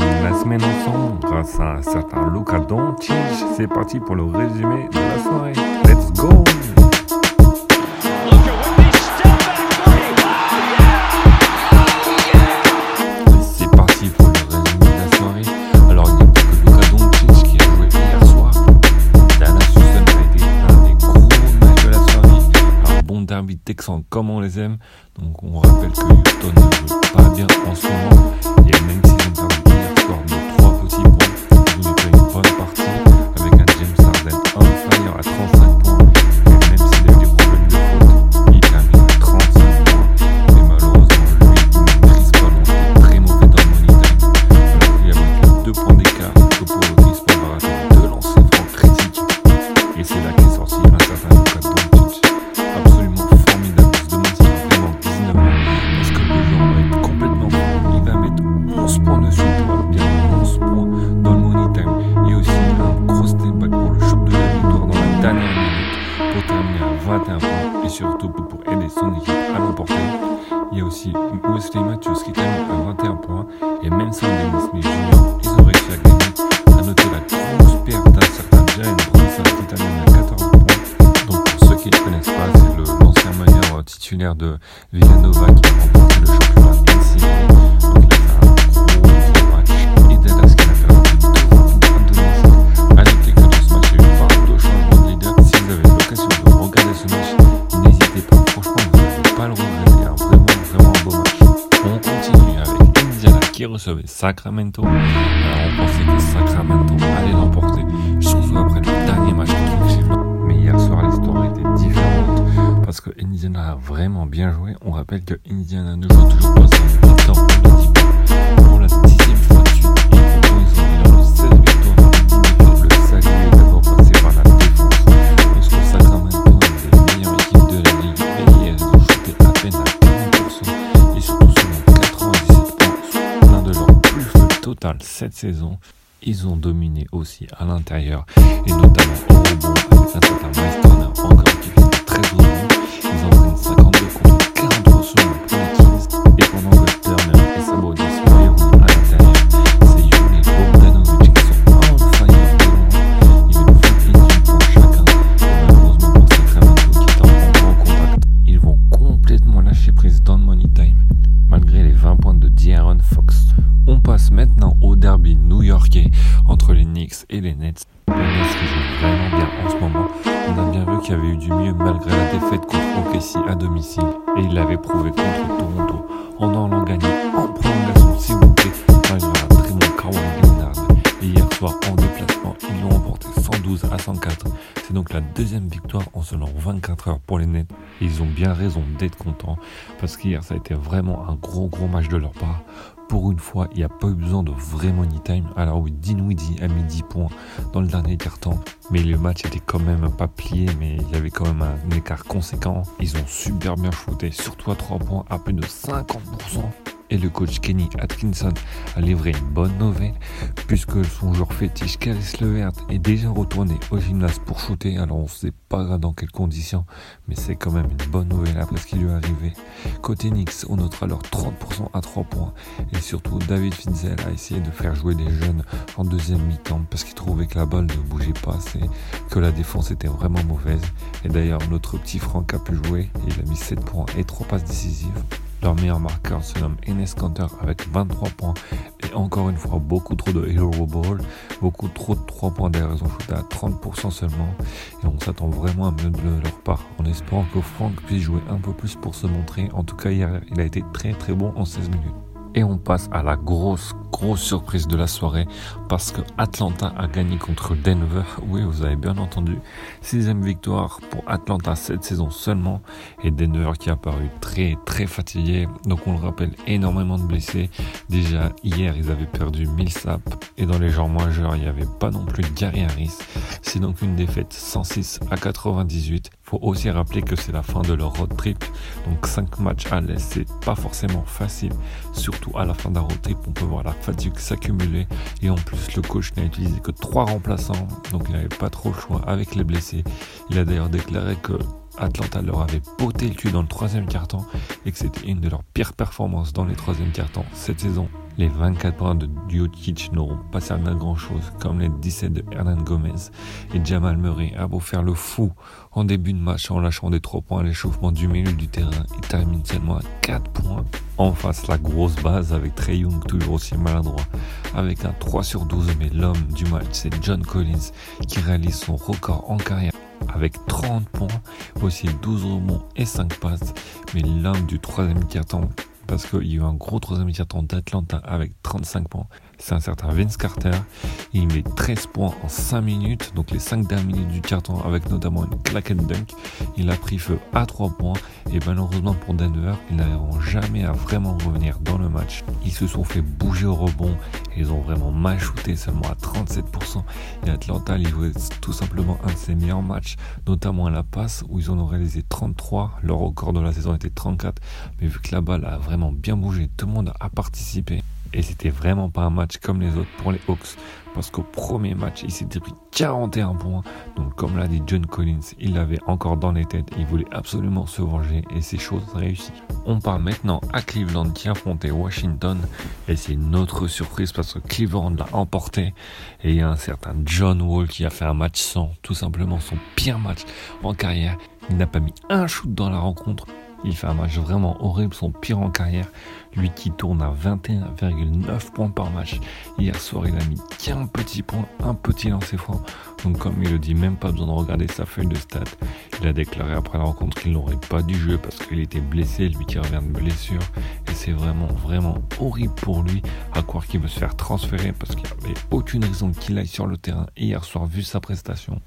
la semaine ensemble grâce à un certain Luca. C'est parti pour le résumé de la soirée. Comme on les aime. Donc, on rappelle que Houston ne joue pas bien en ce moment. Et même s'ils ont perdu hier soir de 3 petits points, ils ont une bonne partie 21 points. Et surtout pour aider son équipe à l'emporter. Il y a aussi Wesley Matthews qui termine à 21 points. Et même sans Dennis Smith Jr., ils ont réussi à gagner. À noter la grosse perte d'un certain Jalen Brunson qui termine à 14 points. Donc pour ceux qui ne connaissent pas, c'est l'ancien meneur euh, titulaire de Recevait Sacramento. On pensait que Sacramento allait l'emporter, surtout après le dernier match contre Cleveland. Mais hier soir, l'histoire était différente parce que Indiana a vraiment bien joué. On rappelle que Indiana ne joue toujours pas sans victoire pour les 10 points pour la dixième cette saison. Ils ont dominé aussi à l'intérieur et notamment avec un certain encore passe maintenant au derby new-yorkais entre les Knicks et les Nets. Les Nets qui jouent vraiment bien en ce moment. On a bien vu qu'il y avait eu du mieux malgré la défaite contre OKC à domicile. Et il l'avait prouvé contre Toronto en allant gagner en prolongation s'il vous plaît un très. Et hier soir en déplacement, ils l'ont emporté 112 à 104. C'est donc la deuxième victoire en seulement 24 heures pour les Nets. Et ils ont bien raison d'être contents parce qu'hier ça a été vraiment un gros gros match de leur part. Pour une fois, il n'y a pas eu besoin de vrai money time. Alors oui, Dinwiddie a mis 10 points dans le dernier quart-temps, mais le match était quand même pas plié, mais il y avait quand même un écart conséquent. Ils ont super bien shooté, surtout à 3 points, à plus de 50%. Et le coach Kenny Atkinson a livré une bonne nouvelle, puisque son joueur fétiche Caris Levert est déjà retourné au gymnase pour shooter. Alors on ne sait pas dans quelles conditions, mais c'est quand même une bonne nouvelle après ce qui lui est arrivé. Côté Knicks, on notera alors 30% à 3 points. Et surtout, David Finzel a essayé de faire jouer des jeunes en deuxième mi-temps parce qu'il trouvait que la balle ne bougeait pas assez, que la défense était vraiment mauvaise. Et d'ailleurs, notre petit Franck a pu jouer. Il a mis 7 points et 3 passes décisives. Leur meilleur marqueur se nomme Enes Kanter avec 23 points et encore une fois beaucoup trop de hero ball, beaucoup trop de 3 points d'ailleurs, ils ont shooté à 30% seulement et on s'attend vraiment à mieux de leur part en espérant que Franck puisse jouer un peu plus pour se montrer. En tout cas hier il a été très très bon en 16 minutes. Et on passe à la grosse, grosse surprise de la soirée parce que Atlanta a gagné contre Denver. Oui, vous avez bien entendu. Sixième victoire pour Atlanta cette saison seulement. Et Denver qui a paru très, très fatigué. Donc on le rappelle, énormément de blessés. Déjà, hier, ils avaient perdu Millsap. Et dans les genres majeurs, il n'y avait pas non plus Gary Harris. C'est donc une défaite 106 à 98. Faut aussi rappeler que c'est la fin de leur road trip. Donc 5 matchs à l'Est, c'est pas forcément facile. Surtout à la fin d'un road trip, on peut voir la fatigue s'accumuler. Et en plus, le coach n'a utilisé que 3 remplaçants. Donc il n'avait pas trop le choix avec les blessés. Il a d'ailleurs déclaré que Atlanta leur avait poté le cul dans le troisième quart-temps et que c'était une de leurs pires performances dans les troisième quart-temps cette saison. Les 24 points de Djokic n'auront pas servi à grand chose, comme les 17 de Hernan Gomez et Jamal Murray a beau faire le fou en début de match en lâchant des 3 points à l'échauffement du milieu du terrain. Il termine seulement à 4 points. En face, la grosse base avec Trey Young toujours aussi maladroit, avec un 3 sur 12, mais l'homme du match, c'est John Collins qui réalise son record en carrière avec 30 points, aussi 12 rebonds et 5 passes. Mais l'homme du troisième quart-temps parce qu'il y a eu un gros troisième mi-temps d'Atlanta avec 35 points. C'est un certain Vince Carter. Il met 13 points en 5 minutes, donc les 5 dernières minutes du carton avec notamment une claquette dunk. Il a pris feu à 3 points et malheureusement pour Denver, ils n'arriveront jamais à vraiment revenir dans le match. Ils se sont fait bouger au rebond et ils ont vraiment mal shooté seulement à 37%. Et Atlanta, ils jouaient tout simplement un de ses meilleurs matchs, notamment à la passe où ils en ont réalisé 33. Leur record de la saison était 34, mais vu que la balle a vraiment bien bougé, tout le monde a participé. Et c'était vraiment pas un match comme les autres pour les Hawks. Parce qu'au premier match, il s'était pris 41 points. Donc, comme l'a dit John Collins, il l'avait encore dans les têtes. Il voulait absolument se venger et ces choses réussies. On parle maintenant à Cleveland qui affrontait Washington. Et c'est une autre surprise parce que Cleveland l'a emporté. Et il y a un certain John Wall qui a fait un match sans, tout simplement son pire match en carrière. Il n'a pas mis un shoot dans la rencontre. Il fait un match vraiment horrible, son pire en carrière. Lui qui tourne à 21,9 points par match. Hier soir, il a mis qu'un petit point, un petit lancer franc. Donc, comme il le dit, même pas besoin de regarder sa feuille de stats. Il a déclaré après la rencontre qu'il n'aurait pas dû jouer parce qu'il était blessé, lui qui revient de blessure. Et c'est vraiment, vraiment horrible pour lui à croire qu'il veut se faire transférer parce qu'il n'y avait aucune raison qu'il aille sur le terrain hier soir vu sa prestation.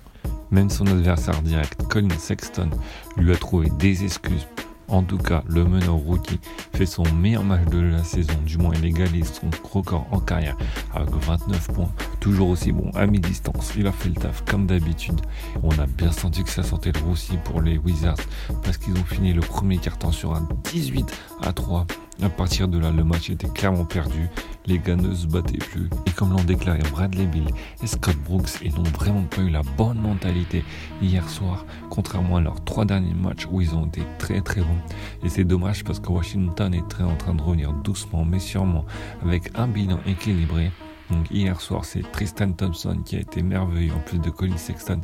Même son adversaire direct, Colin Sexton, lui a trouvé des excuses. En tout cas, le meneur rookie fait son meilleur match de la saison, du moins il égalise son record en carrière avec 29 points, toujours aussi bon à mi-distance. Il a fait le taf comme d'habitude. On a bien senti que ça sentait le roussi pour les Wizards parce qu'ils ont fini le premier quart-temps sur un 18 à 3. À partir de là, le match était clairement perdu. Les gars ne se battaient plus. Et comme l'ont déclaré Bradley Bill et Scott Brooks, ils n'ont vraiment pas eu la bonne mentalité hier soir, contrairement à leurs trois derniers matchs où ils ont été très très bons. Et c'est dommage parce que Washington est très en train de revenir doucement mais sûrement avec un bilan équilibré. Donc hier soir, c'est Tristan Thompson qui a été merveilleux en plus de Colin Sexton.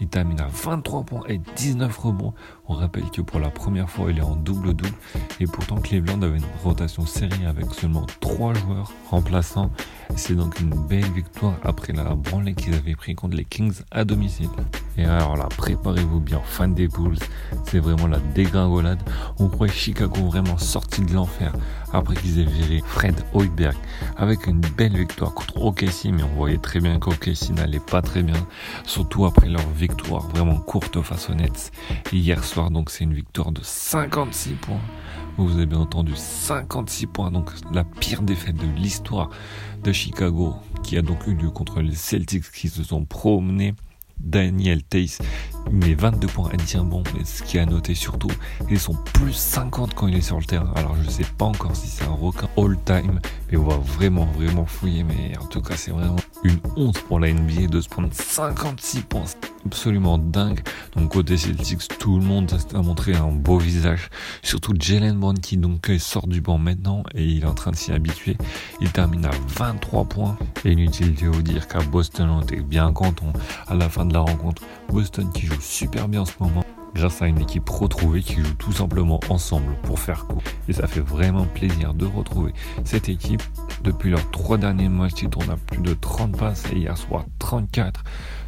Il termine à 23 points et 19 rebonds. On rappelle que pour la première fois, il est en double-double. Et pourtant, Cleveland avait une rotation serrée avec seulement 3 joueurs remplaçants. C'est donc une belle victoire après la branlée qu'ils avaient pris contre les Kings à domicile. Et alors là, préparez-vous bien, fan des Bulls. C'est vraiment la dégringolade. On croyait Chicago vraiment sorti de l'enfer après qu'ils aient viré Fred Hoiberg avec une belle victoire contre OKC. Mais on voyait très bien qu'OKC n'allait pas très bien. Surtout après leur victoire vraiment courte face aux Nets. hier soir, donc c'est une victoire de 56 points. Vous avez bien entendu 56 points, donc la pire défaite de l'histoire de Chicago qui a donc eu lieu contre les Celtics qui se sont promenés Daniel Tace met 22 points à dire bon, mais ce qui a noté surtout, ils sont plus 50 quand il est sur le terrain. Alors je sais pas encore si c'est un record all-time, mais on va vraiment, vraiment fouiller. Mais en tout cas, c'est vraiment une honte pour la NBA de se prendre 56 points. Absolument dingue. Donc côté Celtics, tout le monde a montré un beau visage. Surtout Jalen Brown qui donc sort du banc maintenant et il est en train de s'y habituer. Il termine à 23 points. Et inutile de vous dire qu'à Boston, on était bien content à la fin de la rencontre. Boston qui joue super bien en ce moment grâce à une équipe retrouvée qui joue tout simplement ensemble pour faire coup. Et ça fait vraiment plaisir de retrouver cette équipe. Depuis leurs trois derniers matchs, ils tournent à plus de 30 passes et hier soir 34.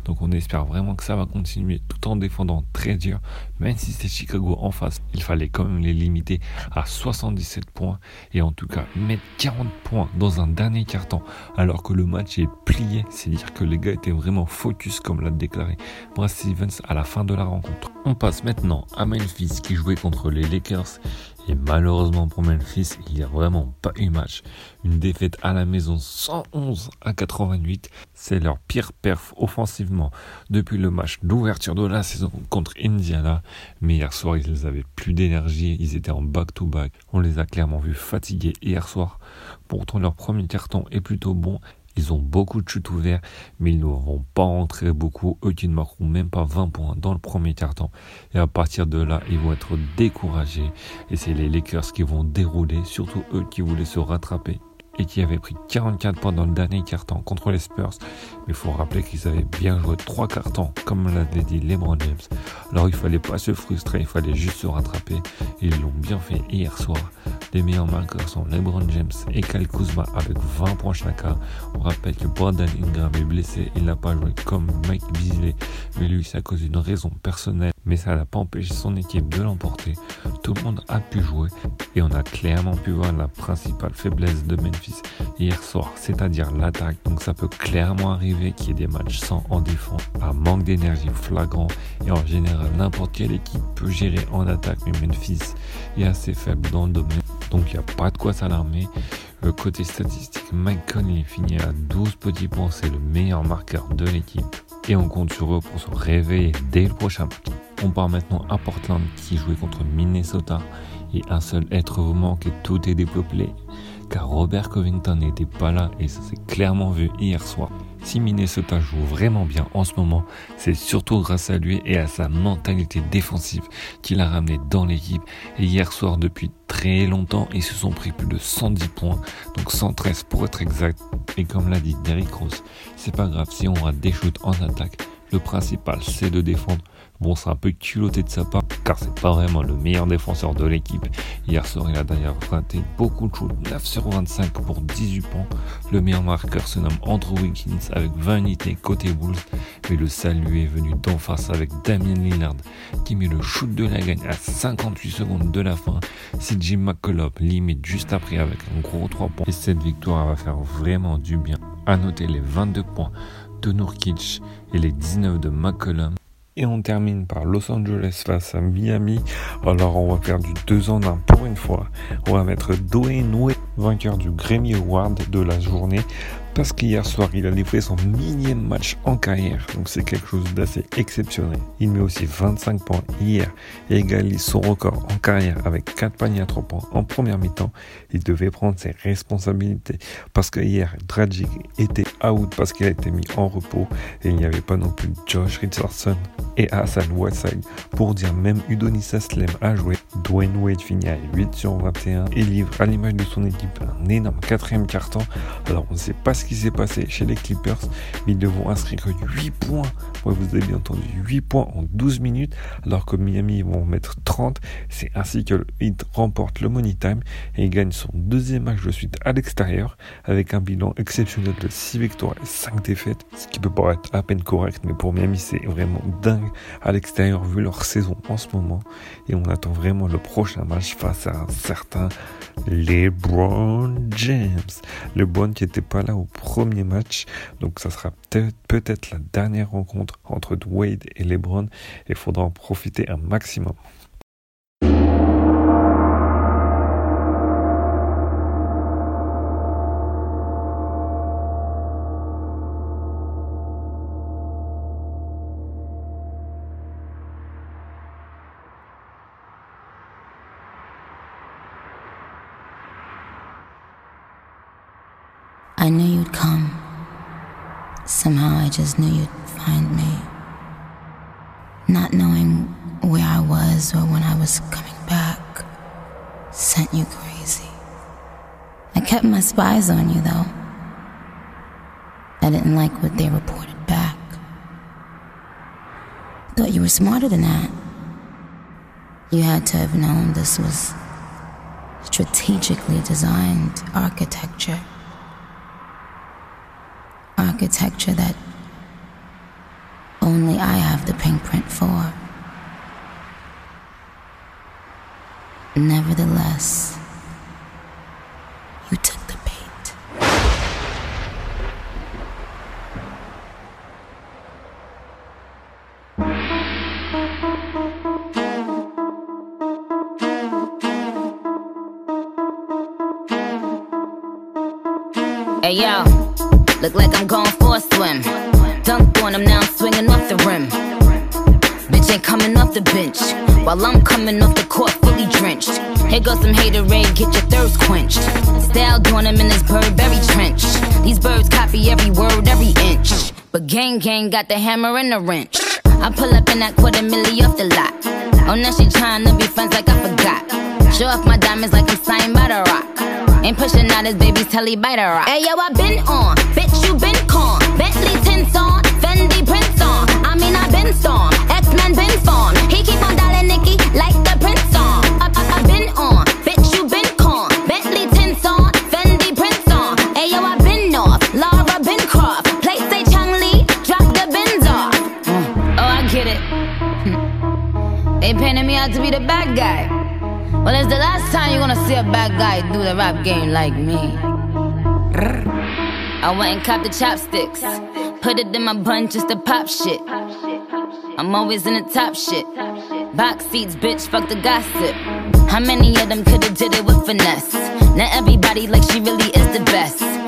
Donc on espère vraiment que ça va continuer tout en défendant très dur. Même si c'est Chicago en face, il fallait quand même les limiter à 77 points. Et en tout cas, mettre 40 points dans un dernier carton alors que le match est plié. C'est dire que les gars étaient vraiment focus comme l'a déclaré Brad Stevens à la fin de la rencontre. On passe maintenant à Memphis qui jouait contre les Lakers et malheureusement pour Memphis, il n'y a vraiment pas eu match. Une défaite à la maison 111 à 88, c'est leur pire perf offensivement depuis le match d'ouverture de la saison contre Indiana. Mais hier soir, ils avaient plus d'énergie, ils étaient en back-to-back. On les a clairement vus fatigués hier soir. Pourtant, leur premier carton est plutôt bon ils ont beaucoup de chutes ouverts, mais ils ne vont pas rentrer beaucoup. Eux qui ne marqueront même pas 20 points dans le premier quart-temps. Et à partir de là, ils vont être découragés. Et c'est les Lakers qui vont dérouler, surtout eux qui voulaient se rattraper et qui avait pris 44 points dans le dernier quart-temps contre les Spurs. Mais il faut rappeler qu'ils avaient bien joué trois quarts-temps, comme l'avait dit LeBron James. Alors il fallait pas se frustrer, il fallait juste se rattraper. Et ils l'ont bien fait hier soir. Les meilleurs marqueurs sont LeBron James et Kyle Kuzma avec 20 points chacun. On rappelle que Brandon Ingram est blessé, il n'a pas joué comme Mike Beasley, mais lui c'est à cause d'une raison personnelle. Mais ça n'a pas empêché son équipe de l'emporter. Tout le monde a pu jouer et on a clairement pu voir la principale faiblesse de Memphis hier soir, c'est-à-dire l'attaque. Donc ça peut clairement arriver qu'il y ait des matchs sans en défense, un manque d'énergie flagrant et en général n'importe quelle équipe peut gérer en attaque, mais Memphis est assez faible dans le domaine. Donc il n'y a pas de quoi s'alarmer. Le côté statistique, Mike Conley finit à 12 petits points, c'est le meilleur marqueur de l'équipe. Et on compte sur eux pour se réveiller dès le prochain match. On part maintenant à Portland qui jouait contre Minnesota et un seul être vous manque et tout est dépeuplé car Robert Covington n'était pas là et ça s'est clairement vu hier soir. Si Minnesota joue vraiment bien en ce moment, c'est surtout grâce à lui et à sa mentalité défensive qu'il a ramené dans l'équipe. Et hier soir, depuis très longtemps, ils se sont pris plus de 110 points, donc 113 pour être exact. Et comme l'a dit Derrick Rose, c'est pas grave si on rate des shoots en attaque. Le principal, c'est de défendre. Bon, c'est un peu culotté de sa part, car c'est pas vraiment le meilleur défenseur de l'équipe. Hier soir, il a d'ailleurs raté beaucoup de choses, 9 sur 25 pour 18 points. Le meilleur marqueur se nomme Andrew Wiggins avec 20 unités côté Wolves, mais le salut est venu d'en face avec Damien Lillard qui met le shoot de la gagne à 58 secondes de la fin. C'est Jim McCullough limite juste après avec un gros 3 points. Et cette victoire va faire vraiment du bien. À noter les 22 points de Nurkic et les 19 de McCollum. Et on termine par Los Angeles face à Miami. Alors on va faire du 2 en 1 pour une fois. On va mettre Dwayne Wade, vainqueur du Grammy Award de la journée, parce qu'hier soir, il a livré son millième match en carrière, donc c'est quelque chose d'assez exceptionnel. Il met aussi 25 points hier et égalise son record en carrière avec 4 paniers à 3 points en première mi-temps. Il devait prendre ses responsabilités parce que hier, Dragic était out parce qu'il a été mis en repos et il n'y avait pas non plus Josh Richardson et Hassan Whiteside pour dire même Udonis Aslem a joué. Dwayne Wade finit à 8 sur 21 et livre à l'image de son équipe un énorme quatrième carton. Alors on ne sait pas ce qui s'est passé chez les Clippers, ils devront inscrire 8 points. vous avez bien entendu 8 points en 12 minutes, alors que Miami vont mettre 30. C'est ainsi que le Heat remporte le Money Time et gagne son deuxième match de suite à l'extérieur avec un bilan exceptionnel de 6 victoires et 5 défaites, ce qui peut paraître à peine correct, mais pour Miami c'est vraiment dingue à l'extérieur vu leur saison en ce moment. Et on attend vraiment le prochain match face à un certain LeBron James. LeBron qui n'était pas là au premier match. Donc ça sera peut-être la dernière rencontre entre Wade et LeBron. Et il faudra en profiter un maximum. Just knew you'd find me. Not knowing where I was or when I was coming back sent you crazy. I kept my spies on you though. I didn't like what they reported back. Thought you were smarter than that. You had to have known this was strategically designed architecture architecture that only I have the pink print for. Nevertheless, you took the bait. Hey yo. Look like I'm going for a swim. Dunked on him, now I'm swinging off the rim. Bitch ain't coming off the bench. While I'm coming off the court fully drenched. Here goes some hater haterade, get your thirst quenched. Style doing him in this Burberry trench. These birds copy every word, every inch. But gang gang got the hammer and the wrench. I pull up in that quarter milli off the lot. Oh, now she trying to be friends like I forgot. Show off my diamonds like I'm signed by the rock. Ain't pushing out his baby's telly biter rock. Hey yo, I been on, mean, I been storm, X-Men been formed. He keep on dialing Nicki like the prince song. I, I, I been on, bitch, you been con. Bentley tints on, Fendi prints on. Hey yo, I been off, Laura been Croft. Play say Chang Lee, drop the bins off. Mm. Oh, I get it. Hmm. They painted me out to be the bad guy. Well, it's the last time you're gonna see a bad guy do the rap game like me. I went and copped the chopsticks, put it in my bun just to pop shit. I'm always in the top shit. Box seats, bitch, fuck the gossip. How many of them could've did it with finesse? Now everybody like she really is the best.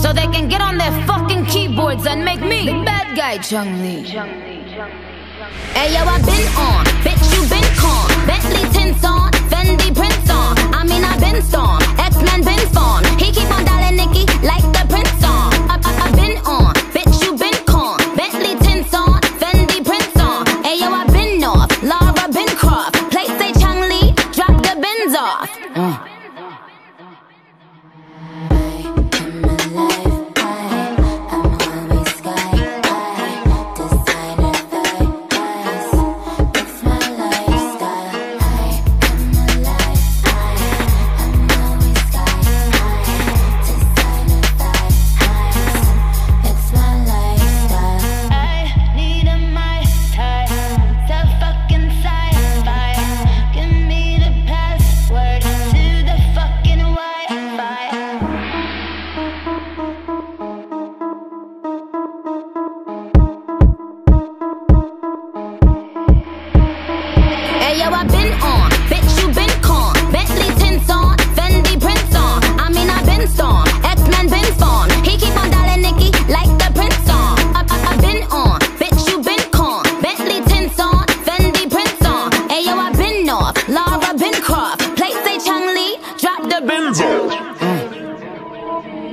So they can get on their fucking keyboards and make me the bad guy, Chung Lee. Hey yo, I been on, bitch you been con. Bentley tints on, Fendi prints on. I mean I been storm, X-Men been formed. He keep on dialing Nicki like the prince song. I, I, I been on,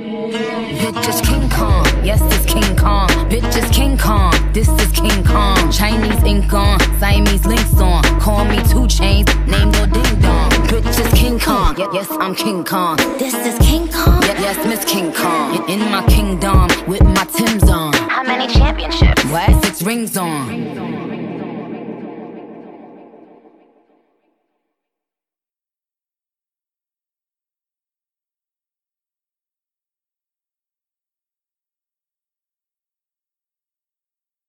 Bitch is King Kong, yes this King Kong. Bitch is King Kong, this is King Kong. Chinese ink on, Siamese links on. Call me two chains, name go ding dong. Bitch is King Kong, yes I'm King Kong. This is King Kong. Ye- Yes, Miss King Kong. In my kingdom with my Tim's on. How many championships? What? Six rings on.